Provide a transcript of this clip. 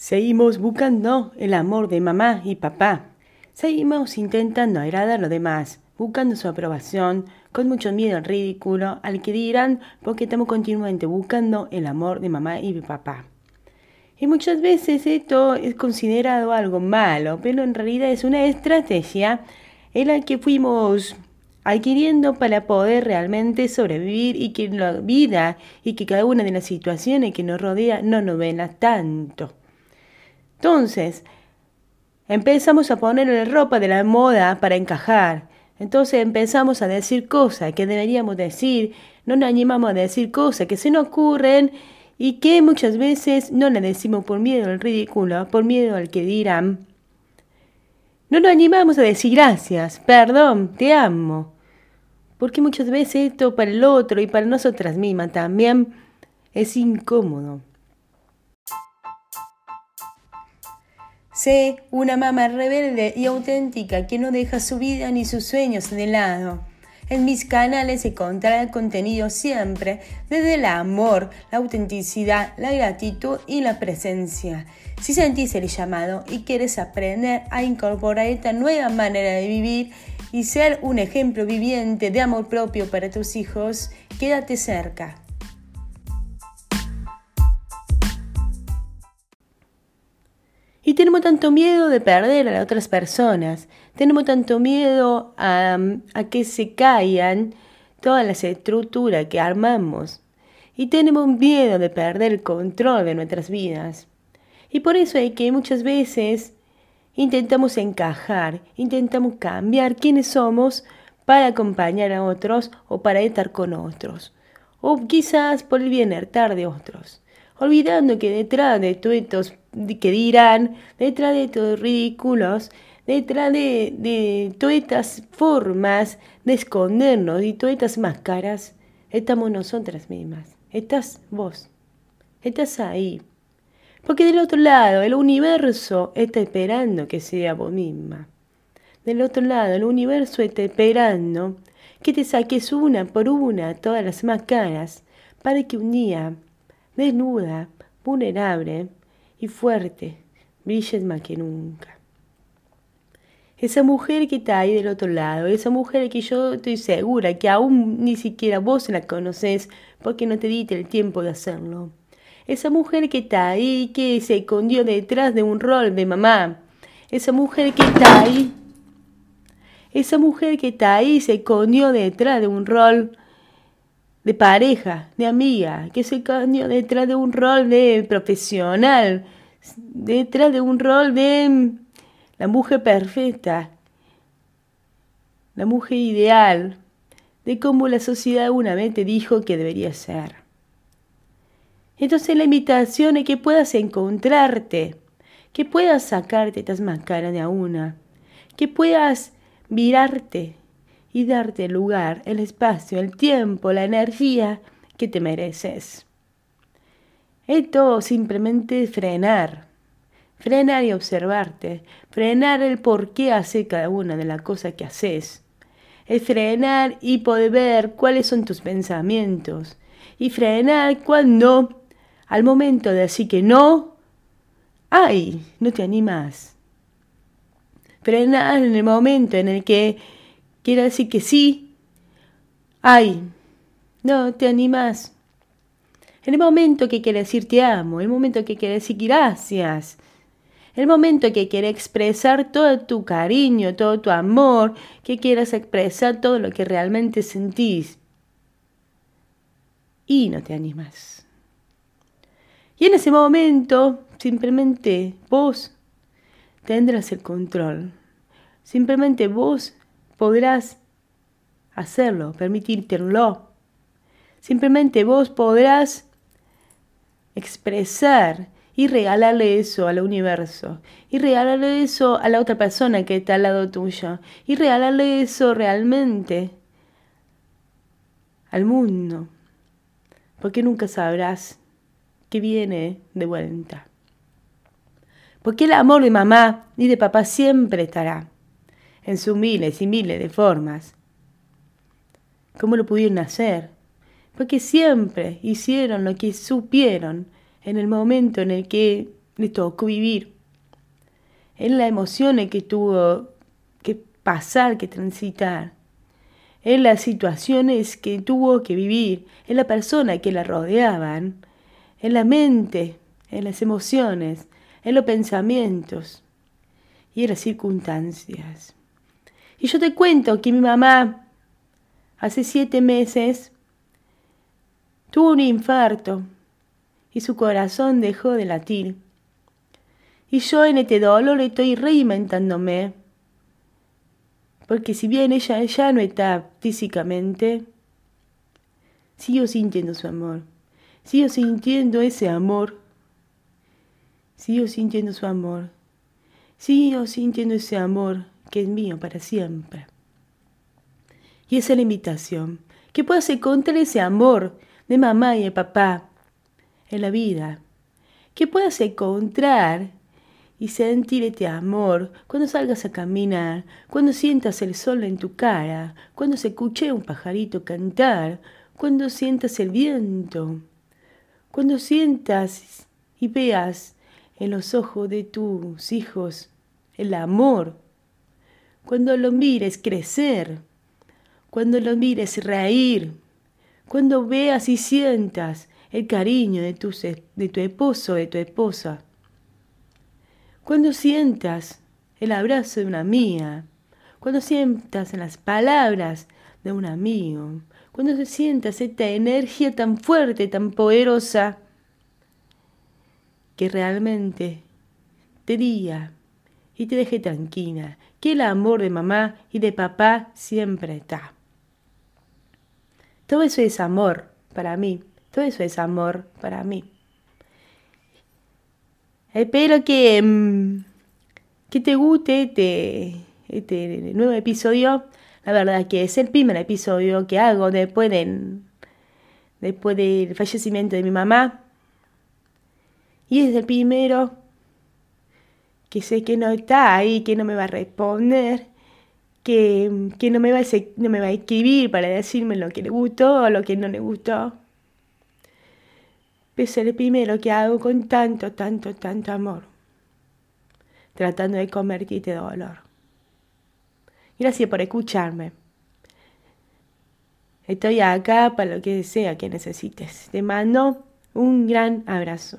Seguimos buscando el amor de mamá y papá. Seguimos intentando agradar a los demás, buscando su aprobación, con mucho miedo al ridículo, al que dirán, porque estamos continuamente buscando el amor de mamá y papá. Y muchas veces esto es considerado algo malo, pero en realidad es una estrategia en la que fuimos adquiriendo para poder realmente sobrevivir y que la vida y que cada una de las situaciones que nos rodea no nos vela tanto. Entonces, empezamos a ponerle ropa de la moda para encajar. Entonces empezamos a decir cosas que deberíamos decir, no nos animamos a decir cosas que se nos ocurren y que muchas veces no le decimos por miedo al ridículo, por miedo al que dirán. No nos animamos a decir gracias, perdón, te amo. Porque muchas veces esto para el otro y para nosotras mismas también es incómodo. Sé una mamá rebelde y auténtica que no deja su vida ni sus sueños de lado. En mis canales se encontrará contenido siempre desde el amor, la autenticidad, la gratitud y la presencia. Si sentís el llamado y quieres aprender a incorporar esta nueva manera de vivir y ser un ejemplo viviente de amor propio para tus hijos, quédate cerca. Y tenemos tanto miedo de perder a las otras personas, tenemos tanto miedo a, que se caigan todas las estructuras que armamos. Y tenemos miedo de perder el control de nuestras vidas. Y por eso es que muchas veces intentamos encajar, intentamos cambiar quiénes somos para acompañar a otros o para estar con otros. O quizás por el bienestar de otros olvidando que detrás de todos estos que dirán, detrás de estos ridículos, detrás de, de todas estas formas de escondernos y todas estas máscaras, estamos nosotras mismas. Estás vos. Estás ahí. Porque del otro lado, el universo está esperando que sea vos misma. Del otro lado, el universo está esperando que te saques una por una todas las máscaras para que un día desnuda, vulnerable y fuerte, brilles más que nunca. Esa mujer que está ahí del otro lado, esa mujer que yo estoy segura que aún ni siquiera vos la conoces porque no te diste el tiempo de hacerlo. Esa mujer que está ahí, que se escondió detrás de un rol de mamá. Esa mujer que está ahí. Esa mujer que está ahí se escondió detrás de un rol de pareja, de amiga, que se cambió detrás de un rol de profesional, detrás de un rol de la mujer perfecta, la mujer ideal, de cómo la sociedad una vez te dijo que debería ser. Entonces la invitación es que puedas encontrarte, que puedas sacarte estas máscaras de a una, que puedas mirarte y darte el lugar, el espacio, el tiempo, la energía que te mereces. Esto simplemente es frenar, frenar y observarte, frenar el por qué hace cada una de las cosas que haces. Es frenar y poder ver cuáles son tus pensamientos. Y frenar cuando, al momento de decir que no, ay, no te animas. Frenar en el momento en el que quiere decir que sí. Ay, no te animas. En el momento que quiere decir te amo, el momento que quiere decir gracias, el momento que quiere expresar todo tu cariño, todo tu amor, que quieras expresar todo lo que realmente sentís. Y no te animas. Y en ese momento, simplemente vos tendrás el control. Simplemente vos podrás hacerlo, permitírtelo. Simplemente vos podrás expresar y regalarle eso al universo, y regalarle eso a la otra persona que está al lado tuyo, y regalarle eso realmente al mundo, porque nunca sabrás qué viene de vuelta. Porque el amor de mamá y de papá siempre estará en sus miles y miles de formas. ¿Cómo lo pudieron hacer? Porque siempre hicieron lo que supieron en el momento en el que le tocó vivir, en las emociones que tuvo que pasar, que transitar, en las situaciones que tuvo que vivir, en la persona que la rodeaban, en la mente, en las emociones, en los pensamientos y en las circunstancias. Y yo te cuento que mi mamá hace siete meses tuvo un infarto y su corazón dejó de latir. Y yo en este dolor estoy reinventándome. Porque si bien ella ya no está físicamente, sigo sintiendo su amor. Sigo sintiendo ese amor. Sigo sintiendo su amor. Sigo sintiendo ese amor que es mío para siempre. Y esa es la invitación. Que puedas encontrar ese amor de mamá y de papá en la vida. Que puedas encontrar y sentir este amor cuando salgas a caminar, cuando sientas el sol en tu cara, cuando se escuche un pajarito cantar, cuando sientas el viento, cuando sientas y veas en los ojos de tus hijos el amor, cuando lo mires crecer, cuando lo mires reír, cuando veas y sientas el cariño de tu, de tu esposo, de tu esposa, cuando sientas el abrazo de una amiga, cuando sientas las palabras de un amigo, cuando sientas esta energía tan fuerte, tan poderosa, que realmente te diga y te deje tranquila, que el amor de mamá y de papá siempre está. Todo eso es amor para mí, todo eso es amor para mí. Espero que, mm, que te guste este, este nuevo episodio. La verdad que es el primer episodio que hago después, después del fallecimiento de mi mamá. Y es el primero que sé que no está ahí, que no me va a responder, que, que no, me va a, no me va a escribir para decirme lo que le gustó o lo que no le gustó es el primero que hago con tanto, tanto, tanto amor, tratando de convertirte de dolor. Gracias por escucharme. Estoy acá para lo que sea que necesites. Te mando un gran abrazo.